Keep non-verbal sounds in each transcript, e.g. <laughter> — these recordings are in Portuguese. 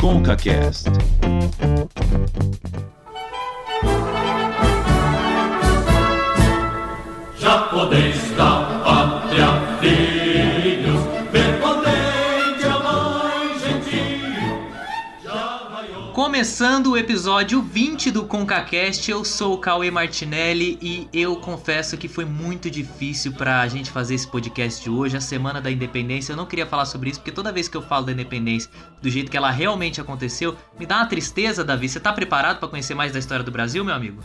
ConcaCast. Japonês da pátria, Começando o episódio 20 do ConcaCast, eu sou o Cauê Martinelli e eu confesso que foi muito difícil pra gente fazer esse podcast de hoje, a Semana da Independência. Eu não queria falar sobre isso, porque toda vez que eu falo da independência do jeito que ela realmente aconteceu, me dá uma tristeza, Davi. Você tá preparado pra conhecer mais da história do Brasil, meu amigo?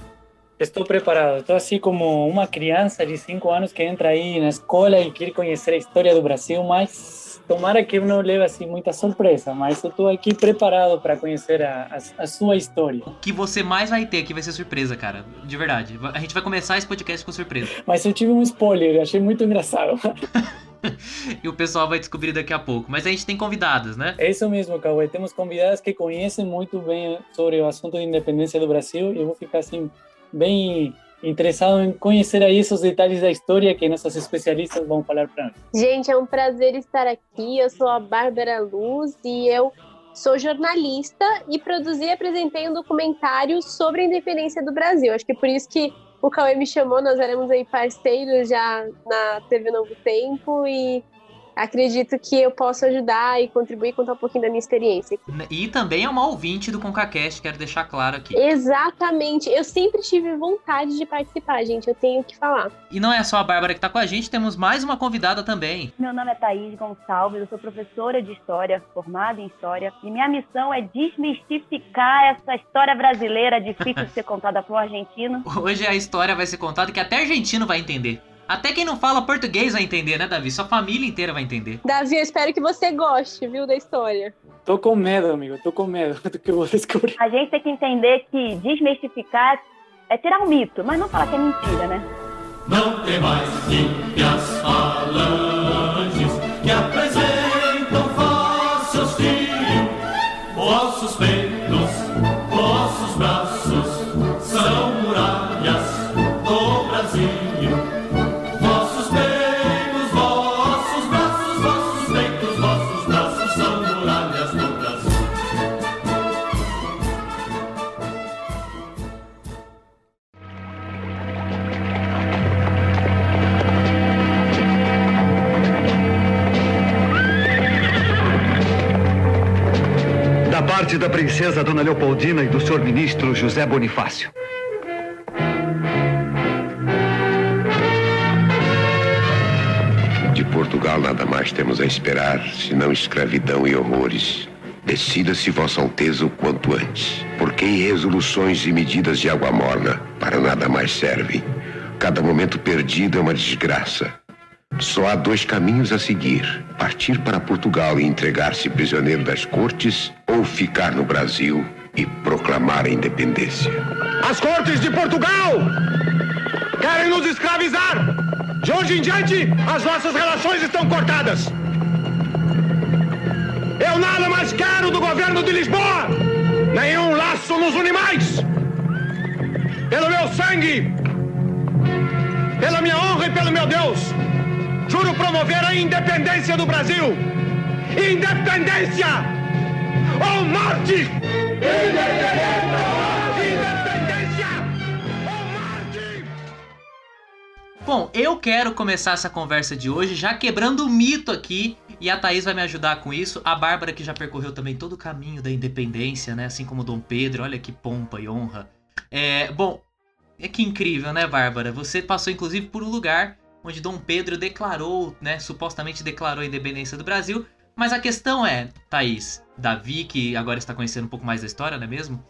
Estou preparado. Estou assim como uma criança de 5 anos que entra aí na escola e quer conhecer a história do Brasil, mas tomara que não leve assim muita surpresa. Mas eu estou aqui preparado para conhecer a, a, a sua história. O que você mais vai ter aqui vai ser surpresa, cara. De verdade. A gente vai começar esse podcast com surpresa. <laughs> Mas eu tive um spoiler, achei muito engraçado. <laughs> e o pessoal vai descobrir daqui a pouco. Mas a gente tem convidadas, né? É isso mesmo, Cauê. Temos convidadas que conhecem muito bem sobre o assunto de independência do Brasil e eu vou ficar assim bem interessado em conhecer aí esses detalhes da história que nossos especialistas vão falar para nós. Gente, é um prazer estar aqui. Eu sou a Bárbara Luz e eu sou jornalista e produzi e apresentei um documentário sobre a independência do Brasil. Acho que por isso que o Cauê me chamou, nós éramos aí parceiros já na TV Novo Tempo e acredito que eu posso ajudar e contribuir contar um pouquinho da minha experiência. E também é uma ouvinte do ConcaCast, quero deixar claro aqui. Exatamente. Eu sempre tive vontade de participar, gente. Eu tenho que falar. E não é só a Bárbara que tá com a gente, temos mais uma convidada também. Meu nome é Thaís Gonçalves, eu sou professora de História, formada em História, e minha missão é desmistificar essa história brasileira difícil de ser <laughs> contada para um argentino. Hoje a história vai ser contada que até argentino vai entender. Até quem não fala português vai entender, né, Davi? Sua família inteira vai entender. Davi, eu espero que você goste, viu, da história. Tô com medo, amigo. Tô com medo <laughs> do que eu vou descobrir. A gente tem que entender que desmistificar é tirar um mito, mas não falar que é mentira, né? Não tem mais ímpias falanges que apresentam falsos fios. Vossos peitos, Parte da princesa Dona Leopoldina e do senhor ministro José Bonifácio. De Portugal nada mais temos a esperar, senão escravidão e horrores. Decida-se, Vossa Alteza, o quanto antes, porque resoluções e medidas de água morna para nada mais servem. Cada momento perdido é uma desgraça. Só há dois caminhos a seguir: partir para Portugal e entregar-se prisioneiro das cortes, ou ficar no Brasil e proclamar a independência. As cortes de Portugal querem nos escravizar. De hoje em diante, as nossas relações estão cortadas. Eu nada mais quero do governo de Lisboa. Nenhum laço nos une mais. Pelo meu sangue, pela minha honra e pelo meu Deus, juro promover a independência do Brasil. Independência ou morte! Independência! Bom, eu quero começar essa conversa de hoje já quebrando o mito aqui. E a Thaís vai me ajudar com isso. A Bárbara, que já percorreu também todo o caminho da independência, né? Assim como Dom Pedro. Olha que pompa e honra. É, bom, é que incrível, né, Bárbara? Você passou, inclusive, por um lugar onde Dom Pedro declarou, né? Supostamente declarou a independência do Brasil. Mas a questão é, Thaís, Davi, que agora está conhecendo um pouco mais da história, não é mesmo?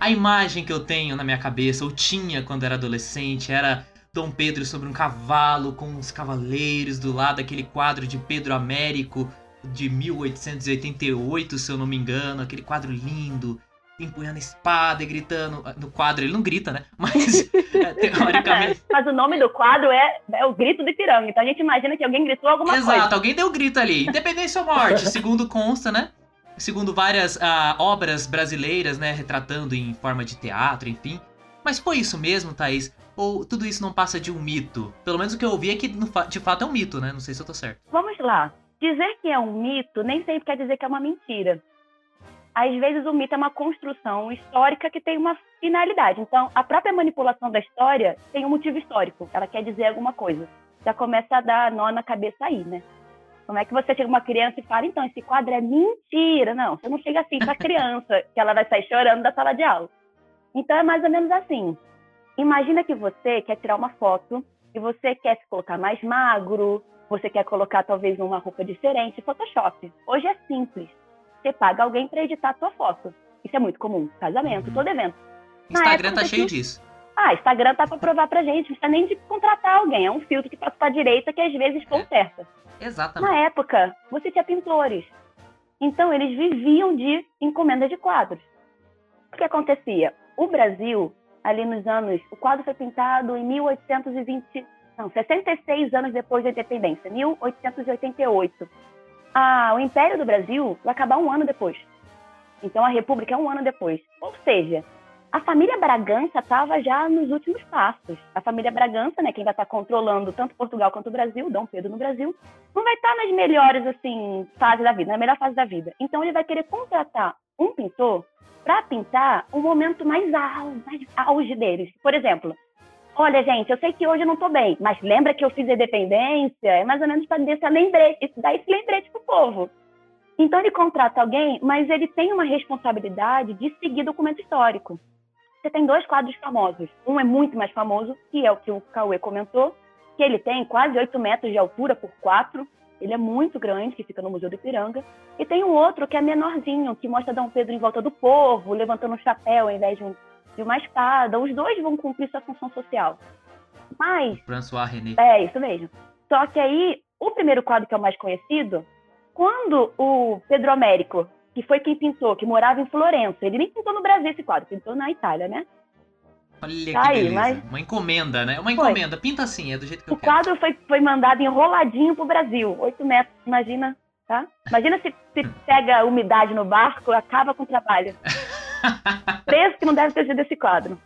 A imagem que eu tenho na minha cabeça, ou tinha quando era adolescente, era Dom Pedro sobre um cavalo com os cavaleiros do lado, aquele quadro de Pedro Américo de 1888, se eu não me engano, aquele quadro lindo, empunhando espada e gritando. No quadro ele não grita, né? <laughs> Mas é, teoricamente. <laughs> Mas o nome do quadro é, é o grito de piranga. Então a gente imagina que alguém gritou alguma Exato, coisa. alguém deu grito ali. Independência ou morte, <laughs> segundo consta, né? Segundo várias ah, obras brasileiras, né? Retratando em forma de teatro, enfim. Mas foi isso mesmo, Thaís? Ou tudo isso não passa de um mito? Pelo menos o que eu ouvi é que de fato é um mito, né? Não sei se eu tô certo. Vamos lá. Dizer que é um mito nem sempre quer dizer que é uma mentira. Às vezes o mito é uma construção histórica que tem uma finalidade. Então, a própria manipulação da história tem um motivo histórico. Ela quer dizer alguma coisa. Já começa a dar nó na cabeça aí, né? Como é que você chega uma criança e fala, então, esse quadro é mentira? Não, você não chega assim para a criança, <laughs> que ela vai sair chorando da sala de aula. Então, é mais ou menos assim. Imagina que você quer tirar uma foto e você quer se colocar mais magro, você quer colocar talvez uma roupa diferente, Photoshop. Hoje é simples. Você paga alguém para editar a sua foto. Isso é muito comum. Casamento, uhum. todo evento. Instagram tá cheio disso. Ah, Instagram tá para provar pra gente. Não precisa nem de contratar alguém. É um filtro que passa pra direita que às vezes conserta. É. Exatamente. Na época, você tinha pintores. Então, eles viviam de encomenda de quadros. O que acontecia? O Brasil, ali nos anos. O quadro foi pintado em 1820. Não, 66 anos depois da independência, 1888. Ah, o Império do Brasil vai acabar um ano depois. Então a República é um ano depois. Ou seja, a família Bragança estava já nos últimos passos. A família Bragança, né, quem vai estar controlando tanto Portugal quanto o Brasil, Dom Pedro no Brasil, não vai estar nas melhores assim fases da vida, na melhor fase da vida. Então ele vai querer contratar um pintor para pintar o momento mais auge, mais auge deles. Por exemplo, olha, gente, eu sei que hoje eu não estou bem, mas lembra que eu fiz a independência? É mais ou menos para dar esse lembrete, dar esse lembrete pro povo. Então ele contrata alguém, mas ele tem uma responsabilidade de seguir documento histórico. Você tem dois quadros famosos. Um é muito mais famoso, que é o que o Cauê comentou, que ele tem quase 8 metros de altura por 4. Ele é muito grande, que fica no Museu do Ipiranga. E tem um outro que é menorzinho, que mostra Dom Pedro em volta do povo, levantando um chapéu ao invés de, um, de uma espada. Os dois vão cumprir sua função social. Mas. François René. É, isso mesmo. Só que aí, o primeiro quadro que é o mais conhecido, quando o Pedro Américo que foi quem pintou, que morava em Florença. Ele nem pintou no Brasil esse quadro, pintou na Itália, né? Olha tá que aí, beleza. Mas... Uma encomenda, né? Uma encomenda. Foi. Pinta assim, é do jeito que o eu quero. O quadro foi, foi mandado enroladinho pro Brasil. Oito metros, imagina, tá? Imagina se, se <laughs> pega umidade no barco, acaba com o trabalho. <laughs> <laughs> Preço que não deve ter sido esse quadro.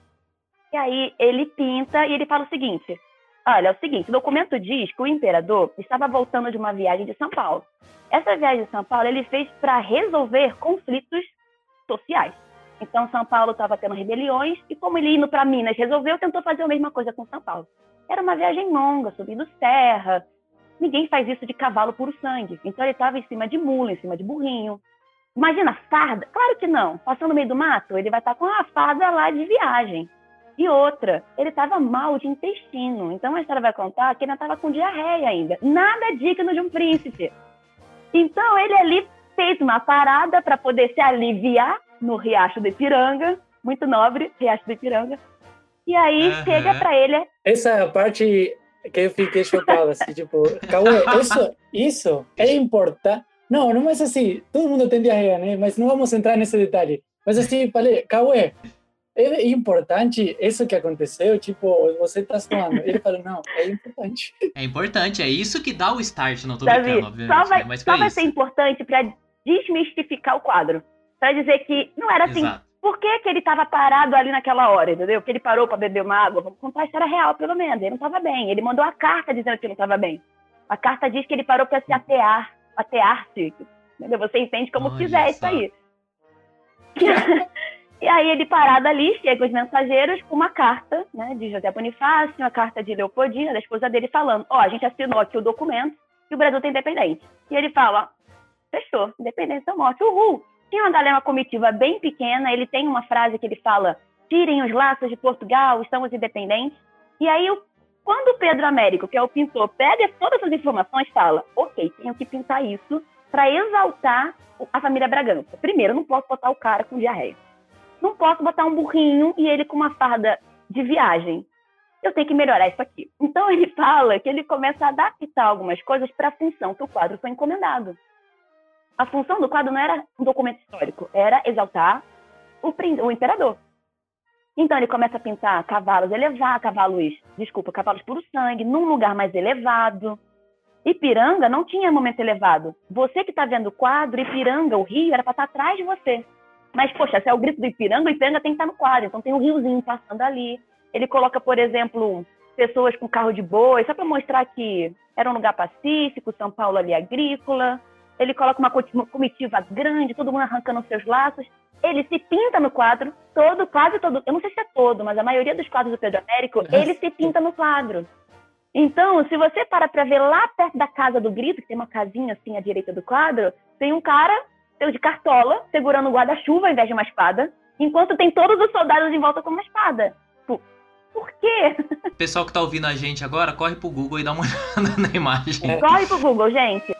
E aí ele pinta e ele fala o seguinte: Olha, é o seguinte, o documento diz que o imperador estava voltando de uma viagem de São Paulo. Essa viagem de São Paulo ele fez para resolver conflitos sociais. Então, São Paulo estava tendo rebeliões e, como ele indo para Minas resolveu, tentou fazer a mesma coisa com São Paulo. Era uma viagem longa, subindo serra. Ninguém faz isso de cavalo puro sangue. Então, ele estava em cima de mula, em cima de burrinho. Imagina farda? Claro que não. Passando no meio do mato, ele vai estar tá com a farda lá de viagem. E outra, ele estava mal de intestino. Então, a história vai contar que ele estava com diarreia ainda. Nada digno de um príncipe. Então ele ali fez uma parada para poder se aliviar no Riacho do Ipiranga, muito nobre, Riacho do Ipiranga. E aí uhum. chega para ele. Essa parte que eu fiquei chocada, assim, tipo, Cauê, isso, isso é importante. Não, não é assim, todo mundo tem diarreia, né? Mas não vamos entrar nesse detalhe. Mas assim, falei, Cauê, é importante isso que aconteceu, tipo, você está falando. Ele falou, não, é importante. É importante, é isso que dá o start, não tô Davi, brincando, obviamente. Só vai, né? só vai ser importante para desmistificar o quadro. Para dizer que não era assim. Exato. Por que, que ele estava parado ali naquela hora, entendeu? Que ele parou para beber uma água. Vamos contar a história real, pelo menos. Ele não estava bem. Ele mandou a carta dizendo que não estava bem. A carta diz que ele parou para se atear, atear-se. Você entende como Olha quiser isso aí. <laughs> E aí ele parado ali, chega os mensageiros com uma carta, né, de José Bonifácio, uma carta de Leopoldina, da esposa dele, falando, ó, oh, a gente assinou aqui o documento que o Brasil tem independente. E ele fala, fechou, independência da morte, uhul. Tinha uma galera, uma comitiva bem pequena, ele tem uma frase que ele fala, tirem os laços de Portugal, estamos independentes. E aí, quando o Pedro Américo, que é o pintor, pega todas essas informações, fala, ok, tenho que pintar isso para exaltar a família Bragança. Primeiro, não posso botar o cara com diarreia não posso botar um burrinho e ele com uma farda de viagem. Eu tenho que melhorar isso aqui. Então ele <laughs> fala que ele começa a adaptar algumas coisas para a função que o quadro foi encomendado. A função do quadro não era um documento histórico, era exaltar o, o imperador. Então ele começa a pintar cavalos elevados, cavalos, desculpa, cavalos puro sangue, num lugar mais elevado. Ipiranga não tinha momento elevado. Você que está vendo o quadro, Ipiranga, o rio, era para estar tá atrás de você. Mas, poxa, se é o grito do Ipiranga, o Ipiranga tem que estar no quadro. Então tem um riozinho passando ali. Ele coloca, por exemplo, pessoas com carro de boi, só para mostrar que era um lugar pacífico, São Paulo ali agrícola. ele coloca uma comitiva grande, todo mundo arrancando seus laços. Ele se pinta no quadro, todo, quase todo, eu não sei se é todo, mas a maioria dos quadros do Pedro Américo, ele se pinta no quadro. Então, se você para para ver lá perto da casa do grito, que tem uma casinha assim à direita do quadro, tem um cara de cartola segurando um guarda-chuva ao invés de uma espada, enquanto tem todos os soldados em volta com uma espada. Por quê? <laughs> Pessoal que tá ouvindo a gente agora, corre pro Google e dá uma <laughs> olhada na imagem. Corre pro Google, gente.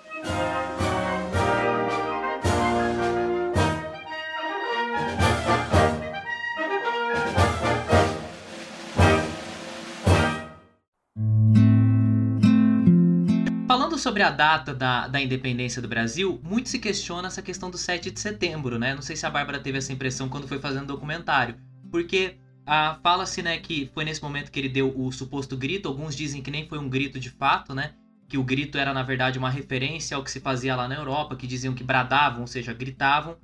Sobre a data da, da independência do Brasil, muito se questiona essa questão do 7 de setembro, né? Não sei se a Bárbara teve essa impressão quando foi fazendo o documentário. Porque ah, fala-se né, que foi nesse momento que ele deu o suposto grito. Alguns dizem que nem foi um grito de fato, né? Que o grito era, na verdade, uma referência ao que se fazia lá na Europa, que diziam que bradavam, ou seja, gritavam.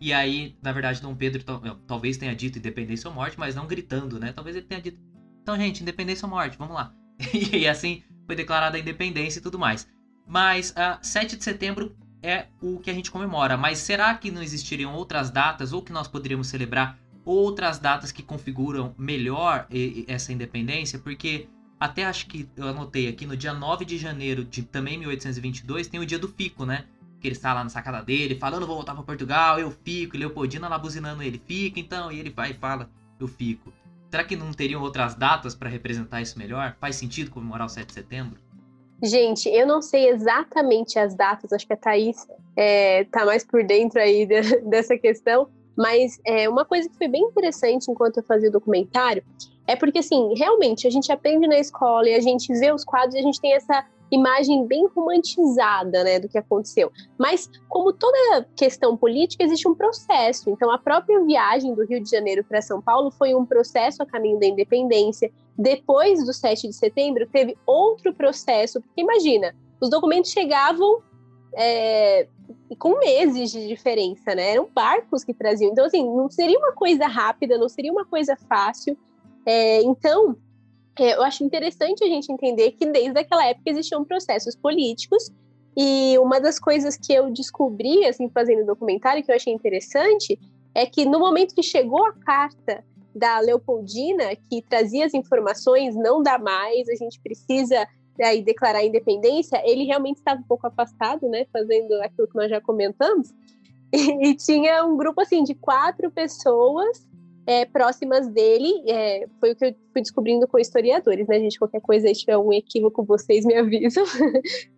E aí, na verdade, Dom Pedro talvez tenha dito independência ou morte, mas não gritando, né? Talvez ele tenha dito. Então, gente, independência ou morte, vamos lá. <laughs> e assim foi declarada a independência e tudo mais. Mas uh, 7 de setembro é o que a gente comemora. Mas será que não existiriam outras datas ou que nós poderíamos celebrar outras datas que configuram melhor essa independência? Porque até acho que eu anotei aqui no dia 9 de janeiro de também 1822 tem o dia do Fico, né? Que ele está lá na sacada dele, falando vou voltar para Portugal, eu fico, e Leopoldina lá buzinando ele, fica então, e ele vai e fala, eu fico. Será que não teriam outras datas para representar isso melhor? Faz sentido comemorar o 7 de setembro? Gente, eu não sei exatamente as datas, acho que a Thaís é, tá mais por dentro aí de, <laughs> dessa questão, mas é, uma coisa que foi bem interessante enquanto eu fazia o documentário é porque, assim, realmente a gente aprende na escola e a gente vê os quadros e a gente tem essa imagem bem romantizada, né, do que aconteceu. Mas, como toda questão política, existe um processo. Então, a própria viagem do Rio de Janeiro para São Paulo foi um processo a caminho da independência. Depois do 7 de setembro, teve outro processo, porque imagina, os documentos chegavam é, com meses de diferença, né? Eram barcos que traziam. Então, assim, não seria uma coisa rápida, não seria uma coisa fácil. É, então, eu acho interessante a gente entender que desde aquela época existiam processos políticos e uma das coisas que eu descobri, assim, fazendo o documentário, que eu achei interessante, é que no momento que chegou a carta da Leopoldina, que trazia as informações, não dá mais, a gente precisa aí declarar a independência, ele realmente estava um pouco afastado, né, fazendo aquilo que nós já comentamos, <laughs> e, e tinha um grupo assim de quatro pessoas é, próximas dele, é, foi o que eu fui descobrindo com historiadores, né, gente, qualquer coisa aí tiver algum equívoco, vocês me <laughs> avisam,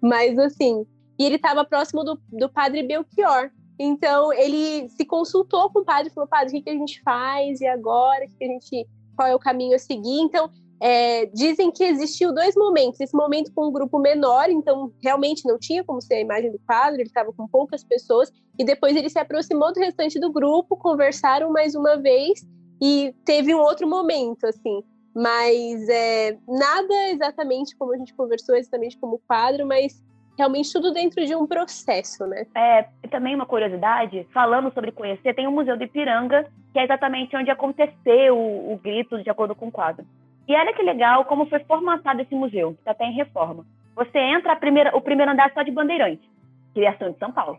mas assim, e ele estava próximo do, do padre Belchior, então ele se consultou com o padre, falou, padre, o que, que a gente faz, e agora, o que, que a gente, qual é o caminho a seguir, então é, dizem que existiu dois momentos. Esse momento com um grupo menor, então realmente não tinha como ser a imagem do quadro, ele estava com poucas pessoas, e depois ele se aproximou do restante do grupo, conversaram mais uma vez e teve um outro momento, assim. Mas é, nada exatamente como a gente conversou, exatamente como o quadro, mas realmente tudo dentro de um processo, né? É, também uma curiosidade, falando sobre conhecer, tem o Museu do Ipiranga, que é exatamente onde aconteceu o, o grito de acordo com o quadro. E olha que legal como foi formatado esse museu, que está até em reforma. Você entra, primeira, o primeiro andar é só de Bandeirante, criação de São Paulo.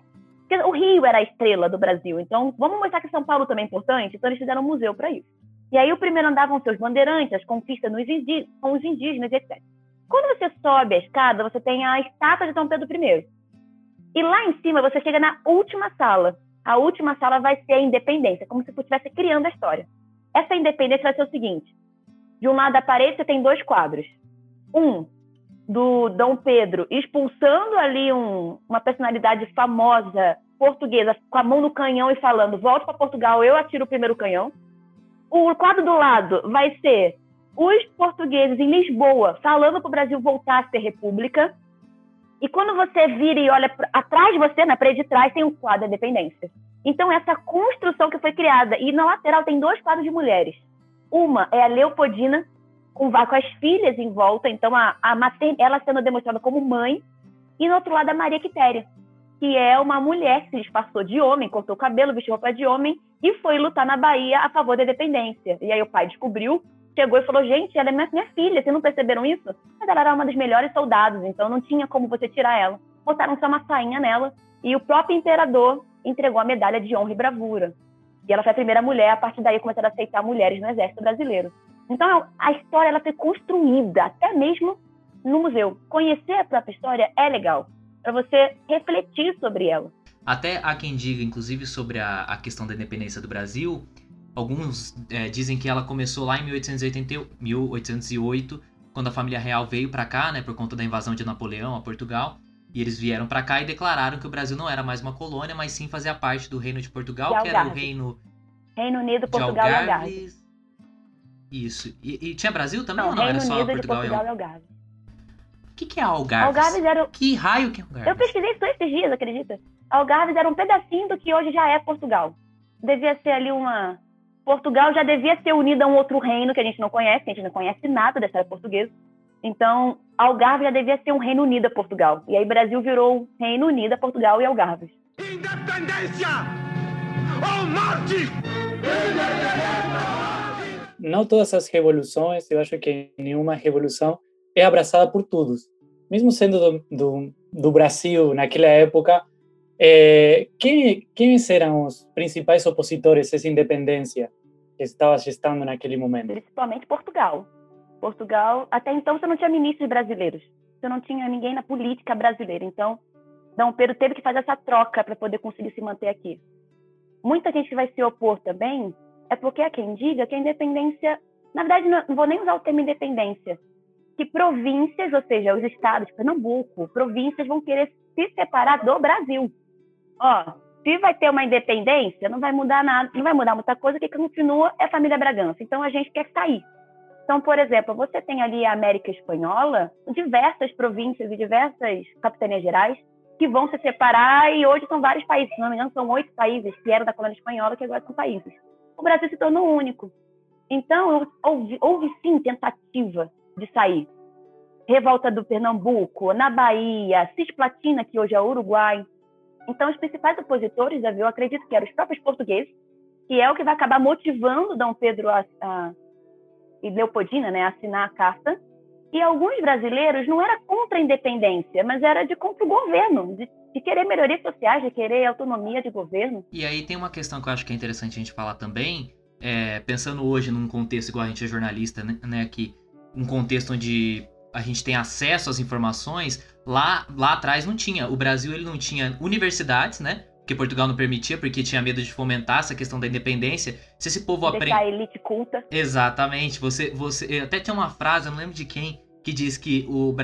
Porque o Rio era a estrela do Brasil, então vamos mostrar que São Paulo também é importante, então eles fizeram um museu para isso. E aí o primeiro ser os bandeirantes, as conquistas nos com os indígenas, etc. Quando você sobe a escada, você tem a estátua de São Pedro I. E lá em cima você chega na última sala. A última sala vai ser a independência, como se você estivesse criando a história. Essa independência vai ser o seguinte: de um lado da parede você tem dois quadros. Um do Dom Pedro expulsando ali um, uma personalidade famosa portuguesa com a mão no canhão e falando: "Volte para Portugal, eu atiro o primeiro canhão". O quadro do lado vai ser os portugueses em Lisboa falando para o Brasil voltar a ser república. E quando você vira e olha atrás de você, na parede de trás, tem um quadro da independência. Então, essa construção que foi criada, e na lateral tem dois quadros de mulheres. Uma é a Leopoldina, com, com as filhas em volta, então a, a ela sendo demonstrada como mãe, e no outro lado a Maria Quitéria, que é uma mulher que se disfarçou de homem, cortou o cabelo, vestiu roupa de homem e foi lutar na Bahia a favor da independência. E aí o pai descobriu, chegou e falou: Gente, ela é minha, minha filha, vocês não perceberam isso? Mas ela era uma das melhores soldados, então não tinha como você tirar ela. Botaram só uma sainha nela E o próprio imperador entregou a medalha de honra e bravura. E ela foi a primeira mulher, a partir daí começaram a aceitar mulheres no exército brasileiro. Então a história ela foi construída até mesmo no museu. Conhecer a própria história é legal, para você refletir sobre ela. Até há quem diga, inclusive, sobre a, a questão da independência do Brasil. Alguns é, dizem que ela começou lá em 1880, 1808, quando a família real veio para cá, né, por conta da invasão de Napoleão a Portugal. E eles vieram para cá e declararam que o Brasil não era mais uma colônia, mas sim fazia parte do reino de Portugal, que era o reino. Reino Unido, Portugal e Algarve. Isso. E, e, tinha Brasil também não, ou não? Reino era só Unido Portugal, Portugal e Algarve. O que, que é Algarve? Algarves era. Que raio que é Algarve? Eu pesquisei isso esses dias, acredita? Algarves era um pedacinho do que hoje já é Portugal. Devia ser ali uma. Portugal já devia ser unida a um outro reino que a gente não conhece, a gente não conhece nada dessa área portuguesa. Então, Algarve já devia ser um Reino Unido a Portugal. E aí Brasil virou Reino Unido a Portugal e Algarve. Independência ou morte! Não todas as revoluções, eu acho que nenhuma revolução é abraçada por todos. Mesmo sendo do, do, do Brasil naquela época, é, quem, quem eram os principais opositores a essa independência que estava gestando naquele momento? Principalmente Portugal. Portugal, até então você não tinha ministros brasileiros, você não tinha ninguém na política brasileira. Então, Dom Pedro teve que fazer essa troca para poder conseguir se manter aqui. Muita gente que vai se opor também é porque há quem diga que a independência, na verdade, não vou nem usar o termo independência, que províncias, ou seja, os estados, Pernambuco, províncias vão querer se separar do Brasil. Ó, se vai ter uma independência, não vai mudar nada, não vai mudar muita coisa, que continua é a família Bragança. Então a gente quer sair. Então, por exemplo, você tem ali a América Espanhola, diversas províncias e diversas capitanias gerais que vão se separar e hoje são vários países, se não me engano, são oito países que eram da colônia espanhola que agora são países. O Brasil se tornou único. Então, houve, houve sim tentativa de sair. Revolta do Pernambuco, na Bahia, Cisplatina, que hoje é Uruguai. Então, os principais opositores, eu acredito que eram os próprios portugueses, que é o que vai acabar motivando Dom Pedro a, a e Leopoldina, né, assinar a carta. E alguns brasileiros não era contra a independência, mas era de contra o governo, de, de querer melhorias sociais, de querer autonomia de governo. E aí tem uma questão que eu acho que é interessante a gente falar também, é, pensando hoje num contexto igual a gente é jornalista, né, né que um contexto onde a gente tem acesso às informações, lá, lá atrás não tinha. O Brasil ele não tinha universidades, né? que Portugal não permitia, porque tinha medo de fomentar essa questão da independência. Se esse povo aprende. elite culta. Exatamente. Você, você. Até tinha uma frase, eu não lembro de quem, que diz que o,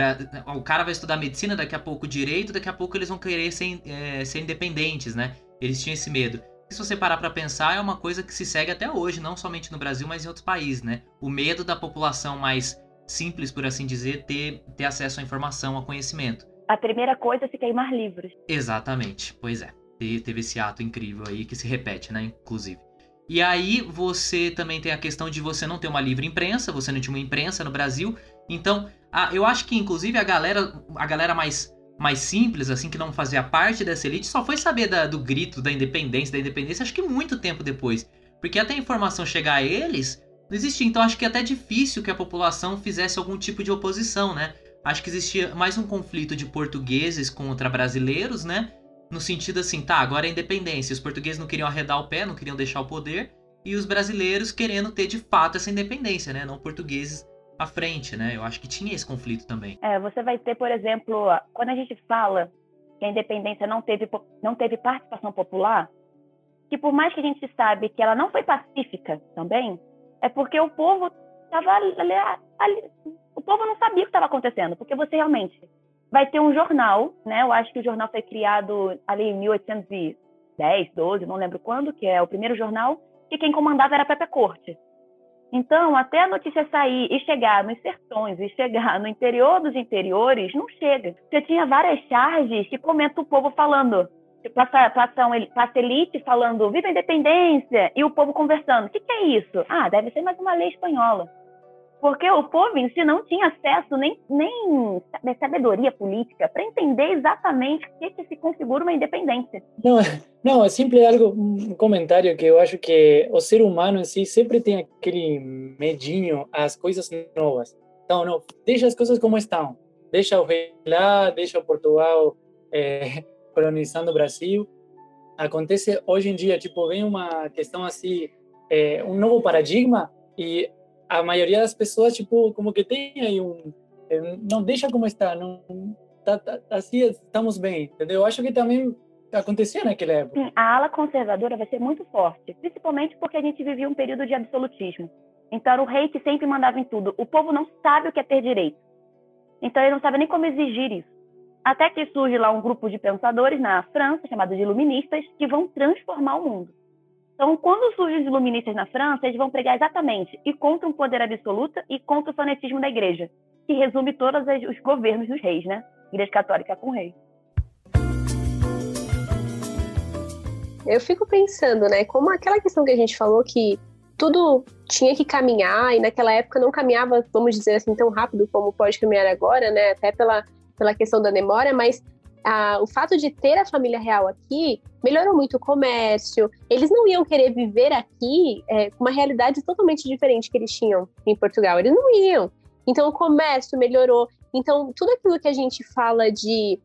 o cara vai estudar medicina, daqui a pouco direito, daqui a pouco eles vão querer ser, é, ser independentes, né? Eles tinham esse medo. Se você parar para pensar, é uma coisa que se segue até hoje, não somente no Brasil, mas em outros países, né? O medo da população mais simples, por assim dizer, ter, ter acesso à informação, ao conhecimento. A primeira coisa é se queimar livros. Exatamente, pois é teve esse ato incrível aí que se repete, né? Inclusive. E aí você também tem a questão de você não ter uma livre imprensa, você não tinha uma imprensa no Brasil. Então, a, eu acho que inclusive a galera, a galera mais mais simples, assim, que não fazia parte dessa elite, só foi saber da, do grito da independência, da independência, acho que muito tempo depois. Porque até a informação chegar a eles, não existia. Então acho que é até difícil que a população fizesse algum tipo de oposição, né? Acho que existia mais um conflito de portugueses contra brasileiros, né? No sentido assim, tá, agora é independência. Os portugueses não queriam arredar o pé, não queriam deixar o poder, e os brasileiros querendo ter de fato essa independência, né? Não portugueses à frente, né? Eu acho que tinha esse conflito também. É, você vai ter, por exemplo, quando a gente fala que a independência não teve, não teve participação popular, que por mais que a gente sabe que ela não foi pacífica também, é porque o povo estava ali, o povo não sabia o que estava acontecendo, porque você realmente vai ter um jornal, né? Eu acho que o jornal foi criado ali em 1810, 12, não lembro quando, que é o primeiro jornal, e quem comandava era a Pepe Corte. Então, até a notícia sair e chegar nos sertões e chegar no interior dos interiores, não chega. Você tinha várias charges que comenta o povo falando, passa, passa, um, passa elite falando viva a independência e o povo conversando. O que, que é isso? Ah, deve ser mais uma lei espanhola porque o povo em si não tinha acesso nem, nem sabedoria política para entender exatamente o que, que se configura uma independência. Não, não, é simples algo, um comentário que eu acho que o ser humano em si sempre tem aquele medinho às coisas novas. Então, não, deixa as coisas como estão. Deixa o rei lá, deixa o Portugal é, <laughs> colonizando o Brasil. Acontece hoje em dia, tipo, vem uma questão assim, é, um novo paradigma e a maioria das pessoas, tipo, como que tem aí um... É, não deixa como está, não... Tá, tá, assim estamos bem, entendeu? Eu acho que também acontecia naquela época. Sim, a ala conservadora vai ser muito forte, principalmente porque a gente vivia um período de absolutismo. Então era o rei que sempre mandava em tudo. O povo não sabe o que é ter direito. Então ele não sabe nem como exigir isso. Até que surge lá um grupo de pensadores na França, chamado de iluministas, que vão transformar o mundo. Então, quando surgem os iluministas na França, eles vão pregar exatamente e contra um poder absoluto e contra o fanatismo da igreja, que resume todos os governos dos reis, né? Igreja católica com rei. Eu fico pensando, né, como aquela questão que a gente falou que tudo tinha que caminhar e naquela época não caminhava, vamos dizer assim, tão rápido como pode caminhar agora, né? Até pela, pela questão da demora, mas ah, o fato de ter a família real aqui melhorou muito o comércio. Eles não iam querer viver aqui é, com uma realidade totalmente diferente que eles tinham em Portugal. Eles não iam. Então o comércio melhorou. Então tudo aquilo que a gente fala de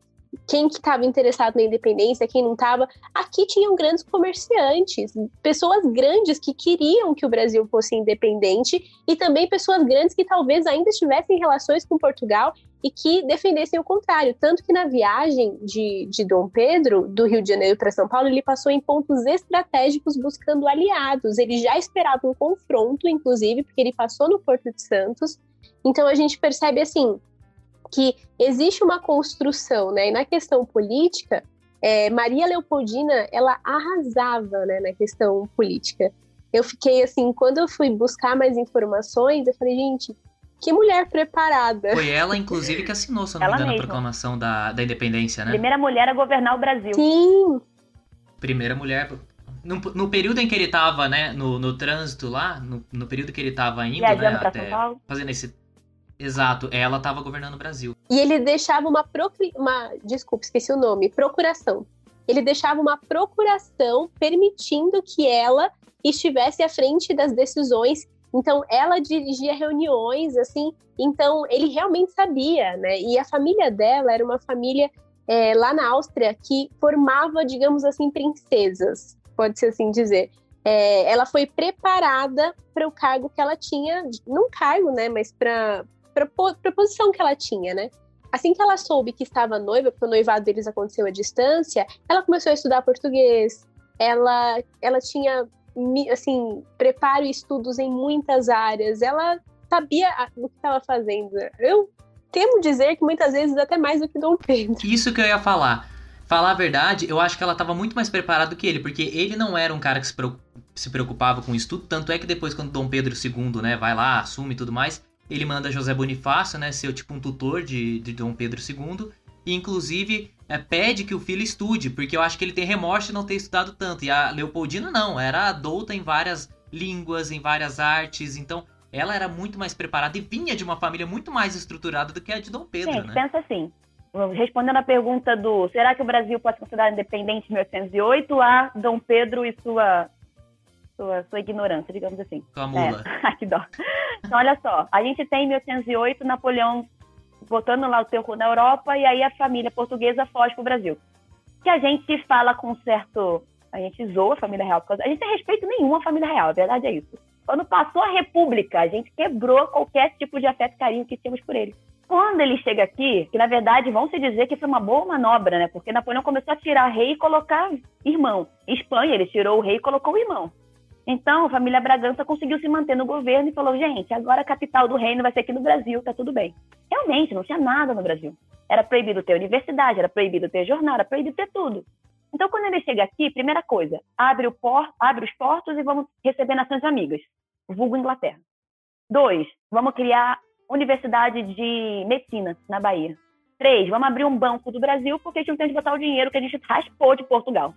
quem que estava interessado na independência, quem não estava. Aqui tinham grandes comerciantes, pessoas grandes que queriam que o Brasil fosse independente e também pessoas grandes que talvez ainda estivessem em relações com Portugal e que defendessem o contrário. Tanto que na viagem de, de Dom Pedro, do Rio de Janeiro para São Paulo, ele passou em pontos estratégicos buscando aliados. Ele já esperava um confronto, inclusive, porque ele passou no Porto de Santos. Então a gente percebe assim que existe uma construção, né? E na questão política, é, Maria Leopoldina, ela arrasava, né, na questão política. Eu fiquei assim, quando eu fui buscar mais informações, eu falei, gente, que mulher preparada. Foi ela, inclusive, que assinou, se eu não me engano, a proclamação da, da independência, né? Primeira mulher a governar o Brasil. Sim. Primeira mulher. No, no período em que ele estava, né, no, no trânsito lá, no, no período que ele estava indo, né, até fazendo esse Exato, ela estava governando o Brasil. E ele deixava uma, procri... uma. Desculpa, esqueci o nome. Procuração. Ele deixava uma procuração permitindo que ela estivesse à frente das decisões. Então, ela dirigia reuniões, assim. Então, ele realmente sabia, né? E a família dela era uma família é, lá na Áustria que formava, digamos assim, princesas, pode-se assim dizer. É, ela foi preparada para o cargo que ela tinha, não cargo, né, mas para para posição que ela tinha, né? Assim que ela soube que estava noiva, porque o noivado deles aconteceu à distância, ela começou a estudar português. Ela, ela tinha, assim, preparo estudos em muitas áreas. Ela sabia o que estava fazendo. Eu temo dizer que muitas vezes até mais do que Dom Pedro. <laughs> Isso que eu ia falar. Falar a verdade, eu acho que ela estava muito mais preparada do que ele, porque ele não era um cara que se preocupava com estudo, tanto é que depois, quando Dom Pedro II, né, vai lá, assume e tudo mais, ele manda José Bonifácio, né, ser tipo um tutor de, de Dom Pedro II, e inclusive é, pede que o filho estude, porque eu acho que ele tem remorso de não ter estudado tanto. E a Leopoldina não, era adulta em várias línguas, em várias artes, então ela era muito mais preparada e vinha de uma família muito mais estruturada do que a de Dom Pedro, Gente, né? pensa assim, respondendo a pergunta do será que o Brasil pode ser considerado independente em 1808 a Dom Pedro e sua sua, sua ignorância, digamos assim. Sua mula. É. <laughs> que dó. Então, olha só, a gente tem em 1808 Napoleão botando lá o terror na Europa e aí a família portuguesa foge para o Brasil. Que a gente fala com certo... A gente zoa a família real, porque a gente tem respeito nenhum à família real, a verdade é isso. Quando passou a República, a gente quebrou qualquer tipo de afeto e carinho que tínhamos por ele. Quando ele chega aqui, que na verdade vão se dizer que foi uma boa manobra, né? Porque Napoleão começou a tirar rei e colocar irmão. Espanha, ele tirou o rei e colocou o irmão. Então, a família Bragança conseguiu se manter no governo e falou: gente, agora a capital do reino vai ser aqui no Brasil, tá tudo bem. Realmente, não tinha nada no Brasil. Era proibido ter universidade, era proibido ter jornal, era proibido ter tudo. Então, quando ele chega aqui, primeira coisa, abre, por, abre os portos e vamos receber nações amigas, vulgo Inglaterra. Dois, vamos criar universidade de medicina na Bahia. Três, vamos abrir um banco do Brasil porque a gente não tem onde botar o dinheiro que a gente raspou de Portugal.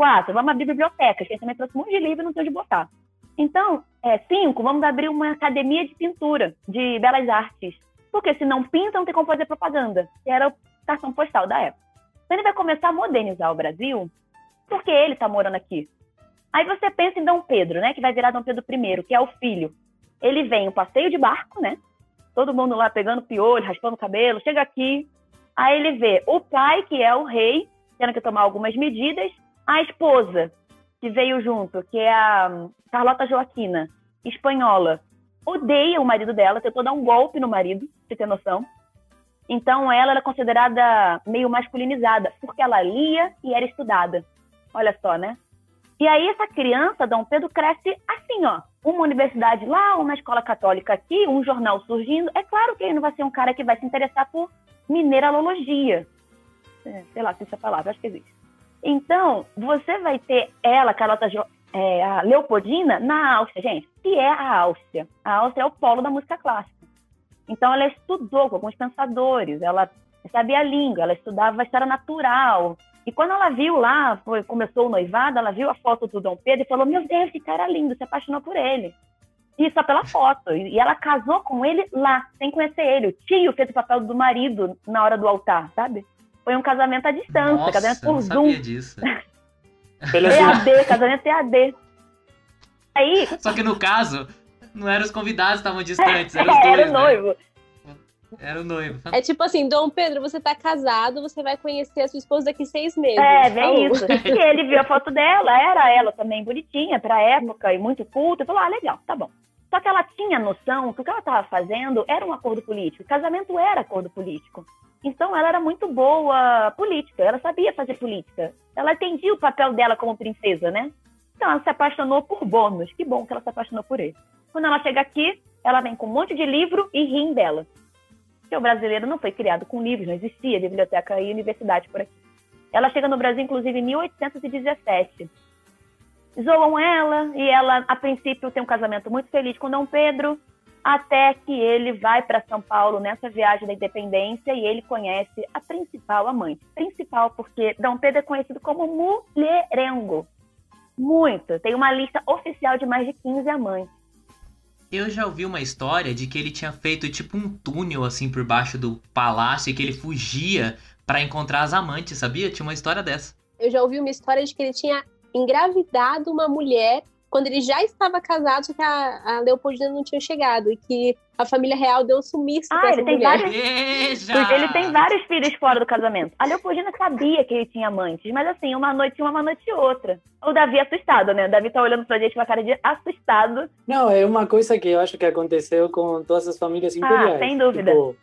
Quatro, vamos abrir bibliotecas, que também trouxe um monte de livro e não tem onde botar. Então, é, cinco, vamos abrir uma academia de pintura, de belas artes. Porque se não pinta, não tem como fazer propaganda, que era o cartão postal da época. Então ele vai começar a modernizar o Brasil, porque ele está morando aqui. Aí você pensa em Dom Pedro, né, que vai virar Dom Pedro I, que é o filho. Ele vem o passeio de barco, né? Todo mundo lá pegando piolho, raspando o cabelo, chega aqui. Aí ele vê o pai, que é o rei, tendo que tomar algumas medidas. A esposa, que veio junto, que é a Carlota Joaquina, espanhola, odeia o marido dela, tentou dar um golpe no marido, você tem noção. Então ela era considerada meio masculinizada, porque ela lia e era estudada. Olha só, né? E aí essa criança, Dom Pedro, cresce assim, ó. Uma universidade lá, uma escola católica aqui, um jornal surgindo. É claro que ele não vai ser um cara que vai se interessar por mineralogia. É, sei lá se essa palavra, acho que existe. Então, você vai ter ela, Carlota jo é, a Leopoldina, na Áustria, gente. Que é a Áustria? A Áustria é o polo da música clássica. Então, ela estudou com alguns pensadores, ela sabia a língua, ela estudava a história natural. E quando ela viu lá, foi, começou o noivado, ela viu a foto do Dom Pedro e falou: Meu Deus, esse cara é lindo, se apaixonou por ele. E só pela foto. E ela casou com ele lá, sem conhecer ele. O tio fez o papel do marido na hora do altar, sabe? Foi um casamento à distância, Nossa, casamento por não Zoom. sabia disso. <laughs> EAD, casamento EAD. Aí. Só que no caso, não eram os convidados que estavam distantes, <laughs> eram os dois. era o né? noivo. Era o noivo. É tipo assim, Dom Pedro, você tá casado, você vai conhecer a sua esposa daqui seis meses. É, bem Falou. isso. E ele viu a foto dela, era ela também bonitinha pra época e muito culta. e Falou: ah, legal, tá bom. Só que ela tinha noção que o que ela estava fazendo era um acordo político. Casamento era acordo político. Então ela era muito boa política, ela sabia fazer política. Ela entendia o papel dela como princesa, né? Então ela se apaixonou por bônus. Que bom que ela se apaixonou por ele. Quando ela chega aqui, ela vem com um monte de livro e riem dela. Porque o brasileiro não foi criado com livros, não existia biblioteca e universidade por aqui. Ela chega no Brasil, inclusive, em 1817. Zoam ela e ela, a princípio, tem um casamento muito feliz com Dom Pedro, até que ele vai para São Paulo nessa viagem da independência e ele conhece a principal amante. Principal porque Dom Pedro é conhecido como mulherengo. Muito. Tem uma lista oficial de mais de 15 amantes. Eu já ouvi uma história de que ele tinha feito tipo um túnel assim por baixo do palácio e que ele fugia pra encontrar as amantes, sabia? Tinha uma história dessa. Eu já ouvi uma história de que ele tinha engravidado uma mulher quando ele já estava casado, só que a, a Leopoldina não tinha chegado. E que a família real deu um sumiço com Ah, essa ele tem mulher. vários Veja! Ele tem vários filhos fora do casamento. A Leopoldina sabia que ele tinha amantes, mas assim, uma noite uma, uma noite outra. O Davi assustado, né? O Davi tá olhando pra gente com a cara de assustado. Não, é uma coisa que eu acho que aconteceu com todas as famílias imperiais. Ah, sem dúvida. Tipo,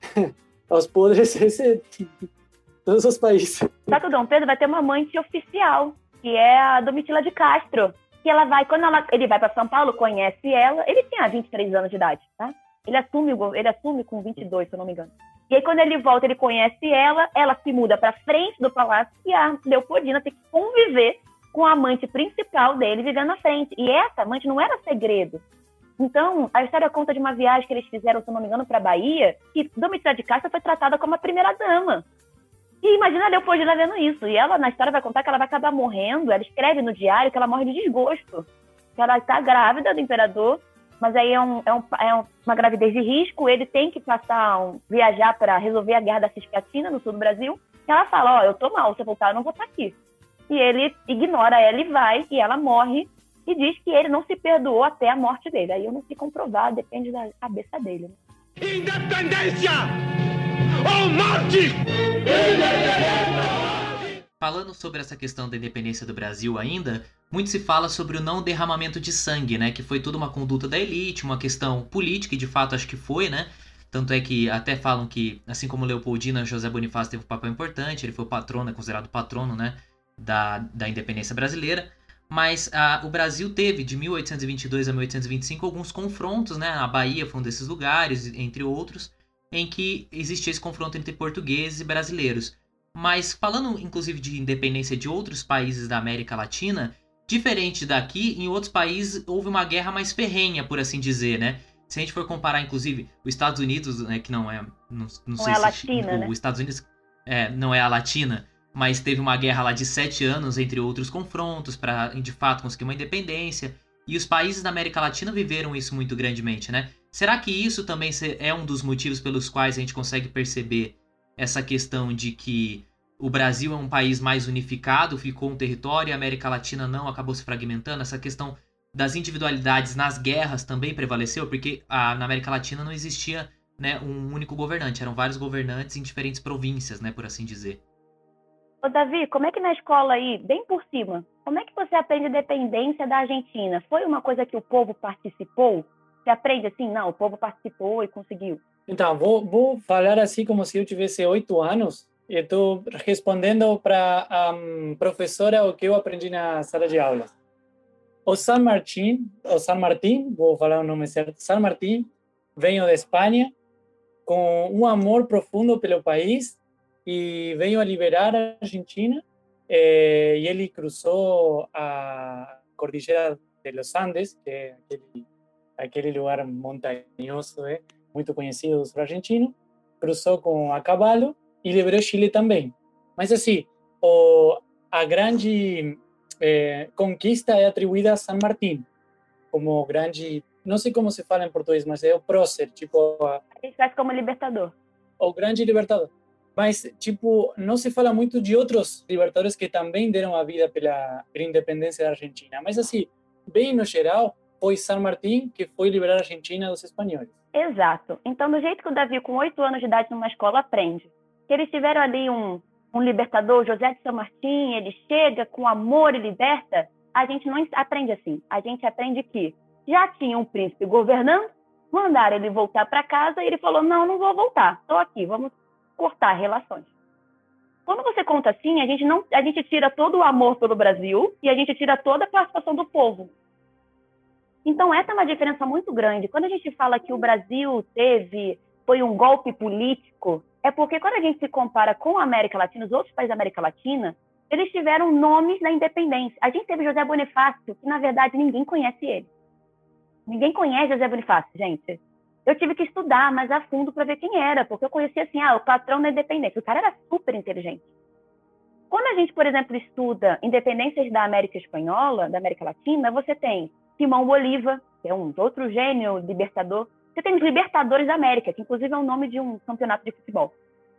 <laughs> aos podres, <laughs> esse, todos os países. Só que o Dom Pedro vai ter uma amante oficial, que é a Domitila de Castro. Que ela vai, quando ela- ele vai pra São Paulo, conhece ela. Ele tinha 23 anos de idade, tá? Ele assume, ele assume com 22, se eu não me engano. E aí, quando ele volta, ele conhece ela, ela se muda pra frente do palácio e a Leopoldina tem que conviver com a amante principal dele vivendo na frente. E essa amante não era segredo. Então, a história conta de uma viagem que eles fizeram, se eu não me engano, pra Bahia, que Domitila de Castro foi tratada como a primeira dama. E imagina a Leopoldina vendo isso. E ela, na história, vai contar que ela vai acabar morrendo. Ela escreve no diário que ela morre de desgosto. Que ela está grávida do imperador, mas aí é, um- é um- é um- uma gravidez de risco. Ele tem que passar, um- viajar para resolver a guerra da Cisplatina no sul do Brasil. E ela fala: Ó, eu tô mal, se eu voltar, eu não vou estar aqui. E ele ignora ela e vai, e ela morre. E diz que ele não se perdoou até a morte dele. Aí eu não sei comprovar, depende da cabeça dele. né? Independência Falando sobre essa questão da independência do Brasil ainda, muito se fala sobre o não derramamento de sangue, né? Que foi toda uma conduta da elite, uma questão política, e de fato acho que foi, né? Tanto é que até falam que, assim como Leopoldina, José Bonifácio teve um papel importante, ele foi o patrono, é considerado patrono, né? Da, da independência brasileira. Mas ah, o Brasil teve, de 1822 a 1825, alguns confrontos, né? A Bahia foi um desses lugares, entre outros, em que existia esse confronto entre portugueses e brasileiros. Mas falando inclusive de independência de outros países da América Latina, diferente daqui, em outros países houve uma guerra mais ferrenha, por assim dizer, né? Se a gente for comparar, inclusive, os Estados Unidos, né, que não é. Não, não sei é a se. latina, o, né? Os Estados Unidos é, não é a latina, mas teve uma guerra lá de sete anos, entre outros confrontos, para de fato conseguir uma independência. E os países da América Latina viveram isso muito grandemente, né? Será que isso também é um dos motivos pelos quais a gente consegue perceber essa questão de que o Brasil é um país mais unificado, ficou um território, a América Latina não, acabou se fragmentando? Essa questão das individualidades nas guerras também prevaleceu, porque ah, na América Latina não existia né, um único governante, eram vários governantes em diferentes províncias, né, por assim dizer. Ô, Davi, como é que na escola aí, bem por cima, como é que você aprende a dependência da Argentina? Foi uma coisa que o povo participou? Você aprende assim, não, o povo participou e conseguiu. Então, vou, vou falar assim como se eu tivesse oito anos e estou respondendo para a um, professora o que eu aprendi na sala de aula. O San Martín, o San Martín, vou falar o nome certo, San Martín, veio da Espanha com um amor profundo pelo país e veio a liberar a Argentina e ele cruzou a cordilheira de los Andes, que é aquele, aquele lugar montanhoso, eh, muito conhecido do sul argentino, cruzou com a cavalo e liberou Chile também. Mas assim, o, a grande eh, conquista é atribuída a San Martín, como grande, não sei como se fala em português, mas é o prócer, tipo... A, a gente faz como libertador. O grande libertador. Mas, tipo, não se fala muito de outros libertadores que também deram a vida pela, pela independência da Argentina. Mas, assim, bem no geral, foi San Martín que foi liberar a Argentina dos espanhóis. Exato. Então, do jeito que o Davi, com oito anos de idade numa escola, aprende, que eles tiveram ali um, um libertador, José de São Martim, ele chega com amor e liberta, a gente não aprende assim. A gente aprende que já tinha um príncipe governando, mandaram ele voltar para casa e ele falou: Não, não vou voltar, estou aqui, vamos cortar relações. Quando você conta assim, a gente não, a gente tira todo o amor pelo Brasil e a gente tira toda a participação do povo. Então essa é uma diferença muito grande. Quando a gente fala que o Brasil teve foi um golpe político, é porque quando a gente se compara com a América Latina, os outros países da América Latina, eles tiveram nomes na independência. A gente teve José Bonifácio, que na verdade ninguém conhece ele. Ninguém conhece José Bonifácio, gente. Eu tive que estudar mais a fundo para ver quem era, porque eu conhecia assim, ah, o patrão da independência. O cara era super inteligente. Quando a gente, por exemplo, estuda independências da América Espanhola, da América Latina, você tem Simão Bolívar, que é um outro gênio libertador. Você tem os Libertadores da América, que inclusive é o nome de um campeonato de futebol.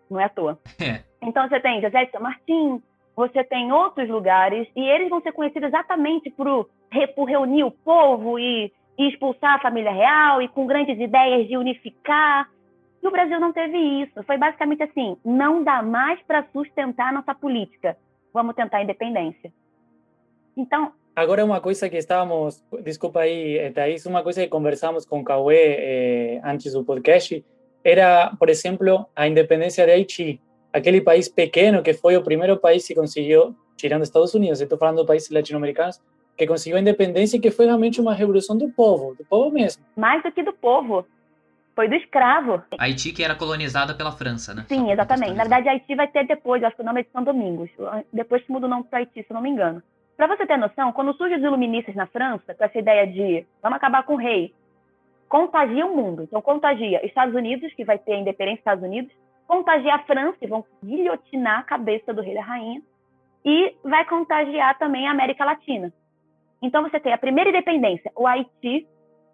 Não é à toa. <laughs> É. Então você tem José de São Martim, você tem outros lugares, e eles vão ser conhecidos exatamente por, por reunir o povo e, e expulsar a família real, e com grandes ideias de unificar. E o Brasil não teve isso. Foi basicamente assim: não dá mais para sustentar a nossa política. Vamos tentar a independência. Então, Agora, uma coisa que estávamos, desculpa aí, eh, Thaís, uma coisa que conversamos com Cauê eh, antes do podcast era, por exemplo, a independência de Haiti, aquele país pequeno que foi o primeiro país que conseguiu, tirando Estados Unidos, estou falando de países latino-americanos, que conseguiu a independência e que foi realmente uma revolução do povo, do povo mesmo. Mais do que do povo. Foi do escravo. Haiti que era colonizada pela França, né? Sim, exatamente. Na verdade, Haiti vai ter depois, acho que o nome é de São Domingos. Depois que muda o nome para Haiti, se não me engano. Para você ter noção, quando surgem os iluministas na França, com essa ideia de vamos acabar com o rei, contagia o mundo. Então, contagia Estados Unidos, que vai ter a independência dos Estados Unidos, contagia a França, e vão guilhotinar a cabeça do rei e da rainha, e vai contagiar também a América Latina. Então, você tem a primeira independência, o Haiti,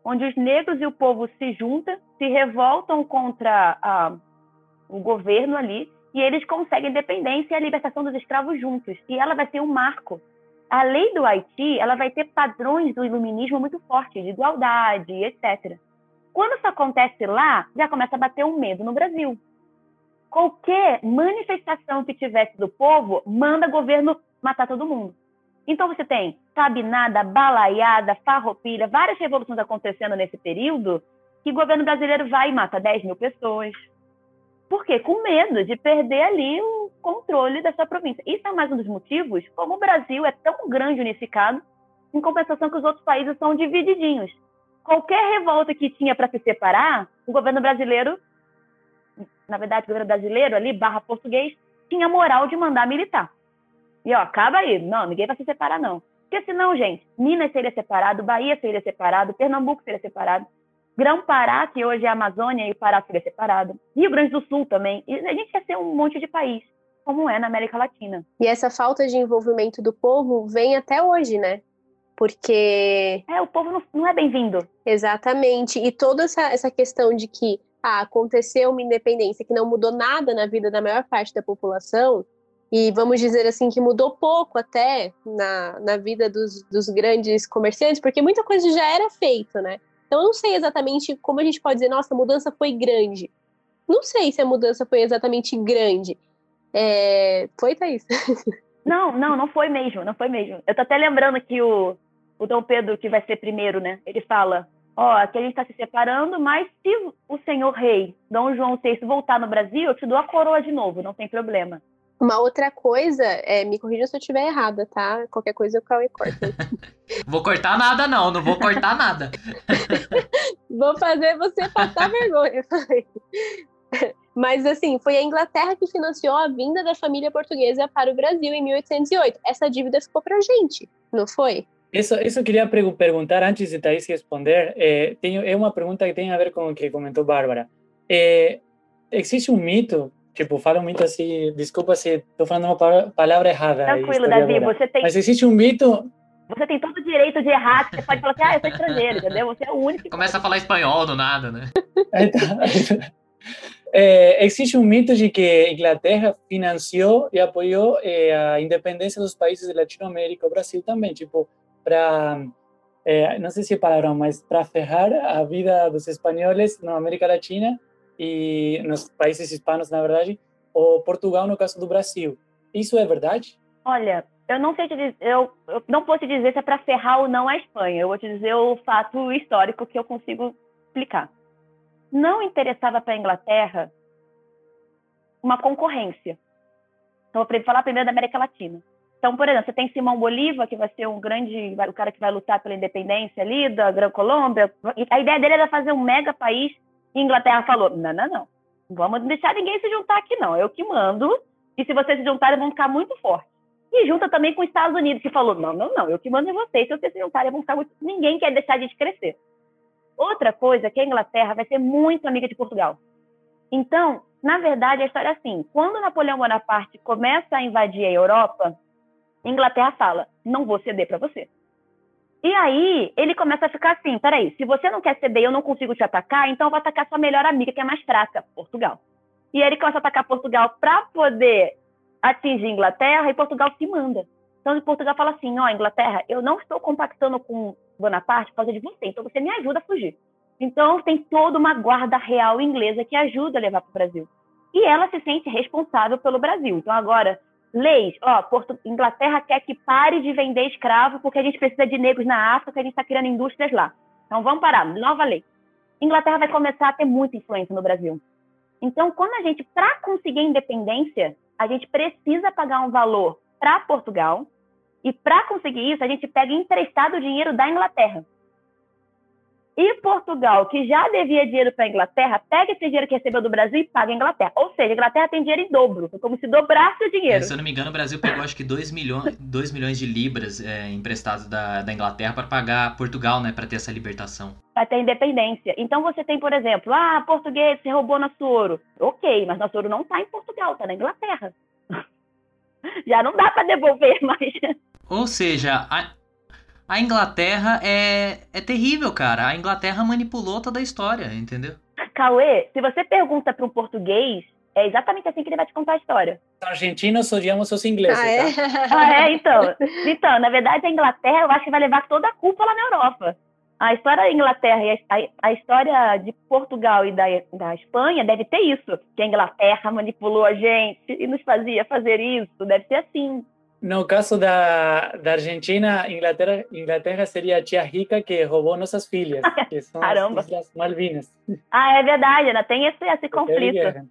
onde os negros e o povo se juntam, se revoltam contra a, o governo ali, e eles conseguem independência e a libertação dos escravos juntos. E ela vai ser um marco a lei do Haiti ela vai ter padrões do iluminismo muito fortes, de igualdade, etc. Quando isso acontece lá, já começa a bater um medo no Brasil. Qualquer manifestação que tivesse do povo, manda governo matar todo mundo. Então você tem cabinada, balaiada, farroupilha, várias revoluções acontecendo nesse período, que o governo brasileiro vai e mata 10 mil pessoas, por quê? Com medo de perder ali o controle da sua província. Isso é mais um dos motivos como o Brasil é tão grande unificado, em compensação que os outros países são divididinhos. Qualquer revolta que tinha para se separar, o governo brasileiro, na verdade, o governo brasileiro ali, barra português, tinha moral de mandar militar. E ó, acaba aí. Não, ninguém vai se separar, não. Porque senão, gente, Minas seria separado, Bahia seria separado, Pernambuco seria separado. Grão-Pará, que hoje é Amazônia e o Pará seria separado. Rio Grande do Sul também. E a gente quer ser um monte de país, como é na América Latina. E essa falta de envolvimento do povo vem até hoje, né? Porque. É, o povo não, não é bem-vindo. Exatamente. E toda essa, essa questão de que ah, aconteceu uma independência que não mudou nada na vida da maior parte da população, e vamos dizer assim que mudou pouco até na, na vida dos, dos grandes comerciantes, porque muita coisa já era feita, né? Então, eu não sei exatamente como a gente pode dizer, nossa, a mudança foi grande. Não sei se a mudança foi exatamente grande, É... Foi, Thaís? <laughs> Não, não, não foi mesmo, não foi mesmo. Eu tô até lembrando que o, o Dom Pedro, que vai ser primeiro, né? Ele fala: Ó, aqui a gente está se separando, mas se o senhor rei, Dom João VI, voltar no Brasil, eu te dou a coroa de novo, não tem problema. Uma outra coisa, é, me corrija se eu estiver errada, tá? Qualquer coisa o Cauê corta. vou cortar nada, não, não vou cortar nada. <laughs> vou fazer você passar vergonha. Mas, assim, foi a Inglaterra que financiou a vinda da família portuguesa para o Brasil em 1808. Essa dívida ficou pra gente, não foi? Isso, isso eu queria perguntar antes de Thaís responder. É, tenho, é uma pergunta que tem a ver com o que comentou Bárbara. É, existe um mito, tipo, fala um mito assim, desculpa se estou falando uma palavra errada. Tranquilo, Davi, você tem. Mas existe um mito. Você tem todo o direito de errar, você pode falar assim, ah, eu sou estrangeiro, entendeu? Você é o único. Começa a falar espanhol do nada, né? <laughs> É, existe um mito de que a Inglaterra financiou e apoiou é, a independência dos países da Latinoamérica, o Brasil também, tipo, para, é, não sei se é palavrão, mas para ferrar a vida dos espanhóis na América Latina e nos países hispanos, na verdade, ou Portugal no caso do Brasil. Isso é verdade? Olha, eu não sei te dizer, eu, eu não posso te dizer se é para ferrar ou não a Espanha. Eu vou te dizer o fato histórico que eu consigo explicar. Não interessava para a Inglaterra uma concorrência. Então, eu vou falar primeiro da América Latina. Então, por exemplo, você tem Simão Bolívar, que vai ser um grande, o cara que vai lutar pela independência ali da Gran Colômbia. A ideia dele era fazer um mega país. A Inglaterra falou: não, não, não. Vamos deixar ninguém se juntar aqui, não. Eu que mando. E se vocês se juntarem, vão ficar muito fortes. E junta também com os Estados Unidos, que falou: não, não, não. Eu que mando em vocês. Se vocês se juntarem, vão ficar muito. Ninguém quer deixar de crescer. Outra coisa é que a Inglaterra vai ser muito amiga de Portugal. Então, na verdade, a história é assim: quando Napoleão Bonaparte começa a invadir a Europa, Inglaterra fala: não vou ceder para você. E aí ele começa a ficar assim: peraí, se você não quer ceder e eu não consigo te atacar, então eu vou atacar sua melhor amiga, que é mais fraca, Portugal. E aí ele começa a atacar Portugal para poder atingir Inglaterra e Portugal se manda. Então Portugal fala assim: ó, oh, Inglaterra, eu não estou compactando com Bonaparte por causa de você, então você me ajuda a fugir. Então tem toda uma guarda real inglesa que ajuda a levar para o Brasil. E ela se sente responsável pelo Brasil. Então agora leis, ó, Porto, Inglaterra quer que pare de vender escravo porque a gente precisa de negros na África, a gente está criando indústrias lá. Então vamos parar, nova lei. Inglaterra vai começar a ter muita influência no Brasil. Então, quando a gente, para conseguir independência, a gente precisa pagar um valor para Portugal, e para conseguir isso, a gente pega emprestado o dinheiro da Inglaterra. E Portugal, que já devia dinheiro para a Inglaterra, pega esse dinheiro que recebeu do Brasil e paga a Inglaterra. Ou seja, a Inglaterra tem dinheiro em dobro, como se dobrasse o dinheiro. É, se eu não me engano, o Brasil pegou acho que 2 milhões, <laughs> 2 milhões de libras é, emprestados da, da Inglaterra para pagar Portugal, né, para ter essa libertação. Para ter independência. Então você tem, por exemplo, ah, português, você roubou nosso ouro. Ok, mas nosso ouro não está em Portugal, está na Inglaterra. <laughs> já não dá para devolver mais. Ou seja, a, a Inglaterra é, é terrível, cara. A Inglaterra manipulou toda a história, entendeu? Cauê, se você pergunta para um português, é exatamente assim que ele vai te contar a história. Argentinos odiamos os ingleses, ah, é? tá? <laughs> ah, é? Então, então, na verdade, a Inglaterra, eu acho que vai levar toda a culpa lá na Europa. A história da Inglaterra e a, a, a história de Portugal e da, da Espanha deve ter isso. Que a Inglaterra manipulou a gente e nos fazia fazer isso. Deve ser assim. No caso da, da Argentina, Inglaterra, Inglaterra seria a tia rica que roubou nossas filhas, que <laughs> são Caramba. as Islas Malvinas. Ah, é verdade, ainda tem esse, esse conflito.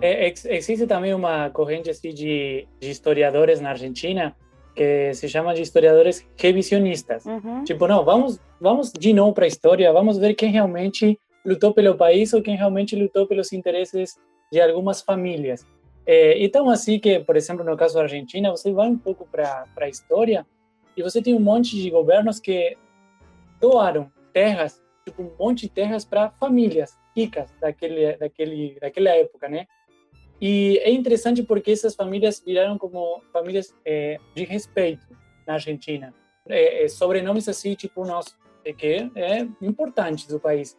É, existe também uma corrente assim, de, de historiadores na Argentina que se chama de historiadores revisionistas. Uhum. Tipo, não, vamos, vamos de novo para a história, vamos ver quem realmente lutou pelo país ou quem realmente lutou pelos interesses de algumas famílias. É, então, assim que, por exemplo, no caso da Argentina, você vai um pouco para a história e você tem um monte de governos que doaram terras, tipo um monte de terras para famílias ricas daquele, daquele, daquela época, né? E é interessante porque essas famílias viraram como famílias é, de respeito na Argentina. É, é, sobrenomes assim, tipo nosso, que é importante do país.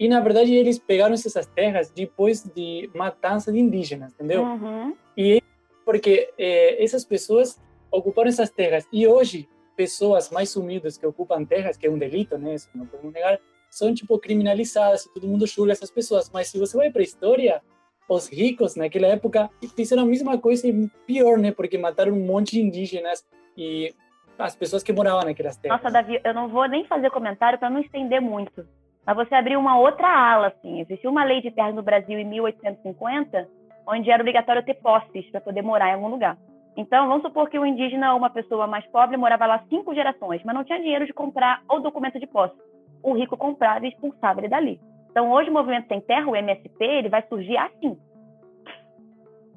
E, na verdade, eles pegaram essas terras depois de matança de indígenas, entendeu? Uhum. E porque é, essas pessoas ocuparam essas terras. E hoje, pessoas mais sumidas que ocupam terras, que é um delito, né? Isso não podemos negar, são tipo criminalizadas, todo mundo julga essas pessoas. Mas se você vai para a história, os ricos naquela época fizeram a mesma coisa e pior, né? Porque mataram um monte de indígenas e as pessoas que moravam naquelas terras. Nossa, Davi, eu não vou nem fazer comentário para não estender muito. Mas você abriu uma outra ala, assim. Existiu uma lei de terras no Brasil em 1850, onde era obrigatório ter posses para poder morar em algum lugar. Então, vamos supor que o indígena, uma pessoa mais pobre, morava lá cinco gerações, mas não tinha dinheiro de comprar o documento de posse. O rico comprava e expulsava ele dali. Então, hoje o Movimento Sem Terra, o MST, ele vai surgir assim.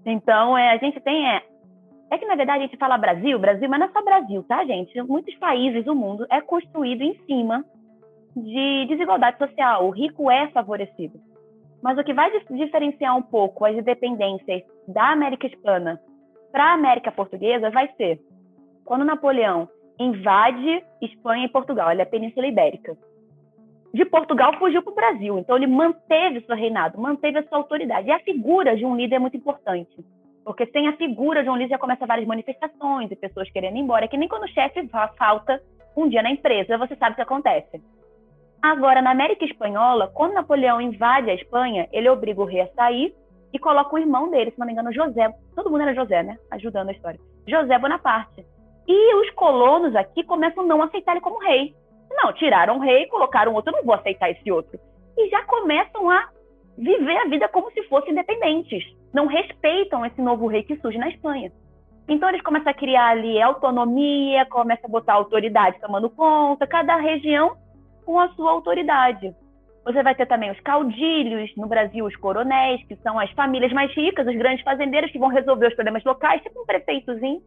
Então, é, a gente tem... É, é que, na verdade, a gente fala Brasil, Brasil, mas não é só Brasil, tá, gente? Muitos países do mundo é construído em cima de desigualdade social. O rico é favorecido. Mas o que vai diferenciar um pouco as independências da América Hispana para a América Portuguesa vai ser quando Napoleão invade Espanha e Portugal, ele é a Península Ibérica. De Portugal fugiu para o Brasil, então ele manteve seu reinado, manteve a sua autoridade. E a figura de um líder é muito importante, porque sem a figura de um líder já começa várias manifestações e pessoas querendo ir embora. Que nem quando o chefe falta um dia na empresa, você sabe o que acontece. Agora, na América Espanhola, quando Napoleão invade a Espanha, ele obriga o rei a sair e coloca o irmão dele, se não me engano, José. Todo mundo era José, né? Ajudando a história. José Bonaparte. E os colonos aqui começam a não aceitar ele como rei. Não, tiraram o rei, colocaram outro, eu não vou aceitar esse outro. E já começam a viver a vida como se fossem independentes. Não respeitam esse novo rei que surge na Espanha. Então eles começam a criar ali autonomia, começam a botar autoridade tomando conta, cada região com a sua autoridade. Você vai ter também os caudilhos, no Brasil, os coronéis, que são as famílias mais ricas, os grandes fazendeiros que vão resolver os problemas locais, tipo um prefeitozinho.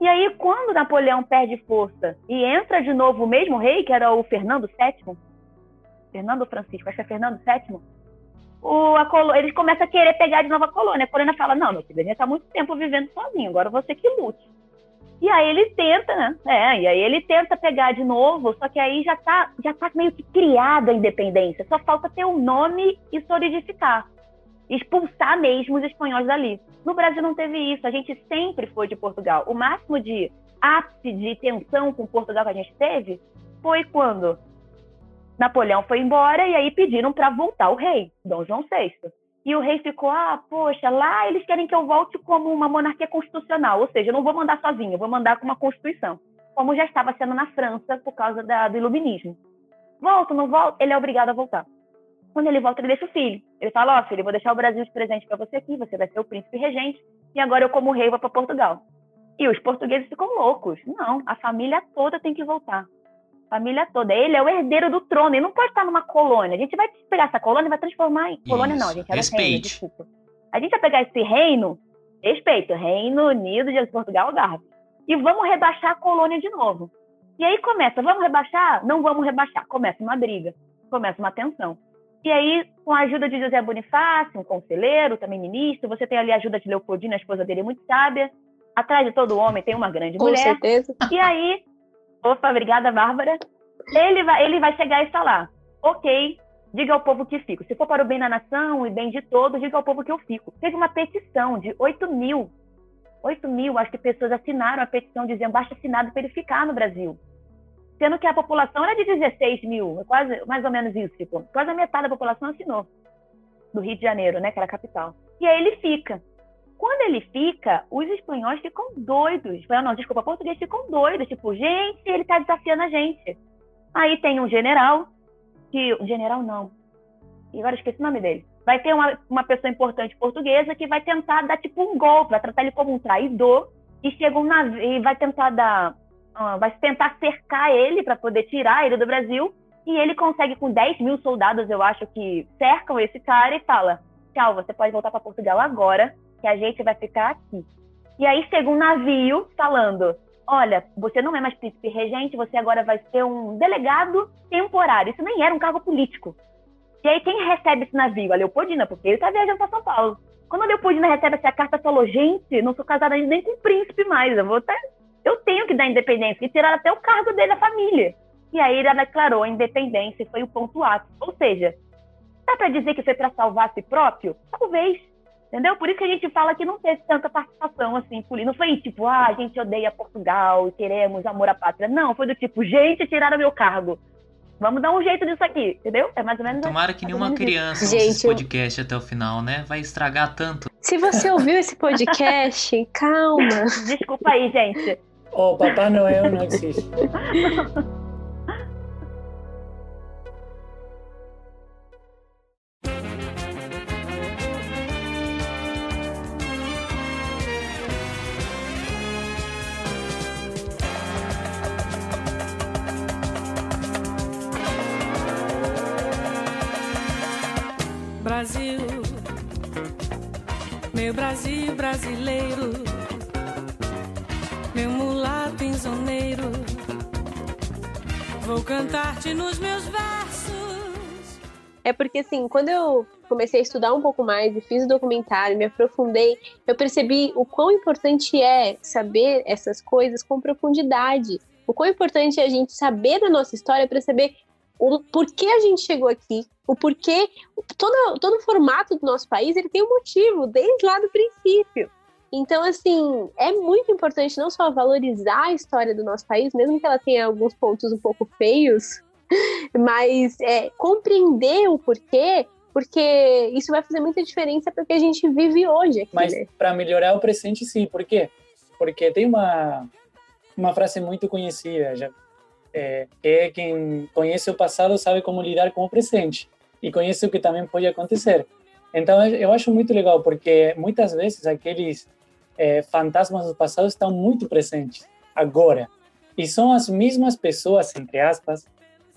E aí, quando Napoleão perde força e entra de novo o mesmo rei, que era o Fernando VII, Fernando Francisco, acho que é Fernando VII, o, eles começam a querer pegar de novo a colônia. A colônia fala: Não, meu filho, a gente está muito tempo vivendo sozinho, agora você que lute. E aí ele tenta, né? É, e aí ele tenta pegar de novo, só que aí já tá, já tá meio que criada a independência. Só falta ter um nome e solidificar. Expulsar mesmo os espanhóis dali. No Brasil não teve isso. A gente sempre foi de Portugal. O máximo de ápice de tensão com Portugal que a gente teve foi quando Napoleão foi embora e aí pediram para voltar o rei, Dom João VI. E o rei ficou, ah, poxa, lá eles querem que eu volte como uma monarquia constitucional, ou seja, eu não vou mandar sozinho, eu vou mandar com uma constituição, como já estava sendo na França por causa da, do iluminismo. Volto, não volto? Ele é obrigado a voltar. Quando ele volta, ele deixa o filho. Ele fala, ó, oh, filho, eu vou deixar o Brasil de presente para você aqui, você vai ser o príncipe regente, e agora eu como rei vou para Portugal. E os portugueses ficam loucos. Não, a família toda tem que voltar família toda. Ele é o herdeiro do trono, ele não pode estar numa colônia. A gente vai pegar essa colônia e vai transformar em. Colônia não, a gente era Respeite. reino, desculpa. A gente vai pegar esse reino, respeito, Reino Unido de Portugal, Algarve, e vamos rebaixar a colônia de novo. E aí começa, vamos rebaixar? Não vamos rebaixar. Começa uma briga, começa uma tensão. E aí, com a ajuda de José Bonifácio, um conselheiro, também ministro, você tem ali a ajuda de Leopoldina, a esposa dele, muito sábia. Atrás de todo homem tem uma grande com mulher. Com certeza. E aí, Opa, obrigada, Bárbara. Ele vai, ele vai chegar e falar: ok, diga ao povo que fico. Se for para o bem da nação e bem de todos, diga ao povo que eu fico. Teve uma petição de 8 mil, 8 mil, acho que pessoas assinaram a petição dizendo basta assinado para ele ficar no Brasil. Sendo que a população era de 16 mil, quase, mais ou menos isso, tipo, quase a metade da população assinou. Do Rio de Janeiro, né, que era a capital. E aí ele fica. Quando ele fica, os espanhóis ficam doidos. Não, desculpa, portugueses ficam doidos. Tipo, gente, ele tá desafiando a gente. Aí tem um general, que. General não. E agora esqueci o nome dele. Vai ter uma, uma pessoa importante portuguesa que vai tentar dar tipo um golpe, vai tratar ele como um traidor e chega um navio e vai tentar dar. Uh, vai tentar cercar ele para poder tirar ele do Brasil. E ele consegue, com 10 mil soldados, eu acho que cercam esse cara e fala: Tchau, você pode voltar para Portugal agora que a gente vai ficar aqui. E aí chega um navio falando: olha, você não é mais príncipe regente, você agora vai ser um delegado temporário. Isso nem era um cargo político. E aí quem recebe esse navio? A Leopoldina, porque ele está viajando para São Paulo. Quando a Leopoldina recebe essa carta, falou: gente, não sou casada nem com o príncipe mais, eu vou até... eu tenho que dar independência e tirar até o cargo dele da família. E aí ele declarou a independência e foi o ponto ápice. Ou seja, dá para dizer que foi para salvar a si próprio? Talvez. Entendeu? Por isso que a gente fala que não teve tanta participação assim, política. Não foi tipo, ah, a gente odeia Portugal e queremos amor à pátria. Não, foi do tipo, gente, tiraram meu cargo. Vamos dar um jeito disso aqui, entendeu? É mais ou menos Tomara que nenhuma criança ouça esse eu- podcast até o final, né? Vai estragar tanto. Se você ouviu esse podcast, <laughs> calma. Desculpa aí, gente. Oh, Papai Noel não existe. <laughs> Brasil brasileiro, meu mulato insoneiro, vou cantar-te nos meus versos. É porque, assim, quando eu comecei a estudar um pouco mais e fiz o documentário, me aprofundei, eu percebi o quão importante é saber essas coisas com profundidade. O quão importante é a gente saber da nossa história para saber o porquê a gente chegou aqui, o porquê. Todo, todo o formato do nosso país ele tem um motivo, desde lá do princípio. Então, assim, é muito importante não só valorizar a história do nosso país, mesmo que ela tenha alguns pontos um pouco feios, <laughs> mas é, compreender o porquê, porque isso vai fazer muita diferença para o que a gente vive hoje aqui, Mas né? para melhorar o presente, sim. Por quê? Porque tem uma, uma frase muito conhecida, já, é, que é quem conhece o passado sabe como lidar com o presente e conhece o que também pode acontecer. Então, eu acho muito legal, porque muitas vezes aqueles é, fantasmas do passado estão muito presentes agora. E são as mesmas pessoas, entre aspas,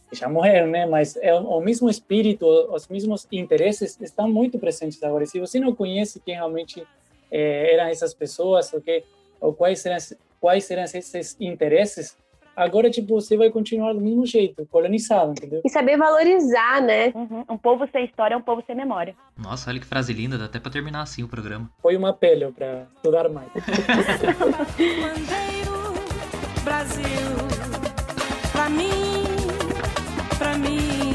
que já morreram, né? Mas é o, mesmo espírito, os mesmos interesses estão muito presentes agora. E se você não conhece quem realmente eh, eram essas pessoas, ou, que, ou quais, eram, quais eram esses interesses, Agora, tipo, você vai continuar do mesmo jeito, colonizado, entendeu? E saber valorizar, né? Uhum. Um povo sem história é um povo sem memória. Nossa, olha que frase linda, dá até pra terminar assim o programa. Foi uma pele pra estudar mais. <laughs> Brasil, pra mim, pra mim.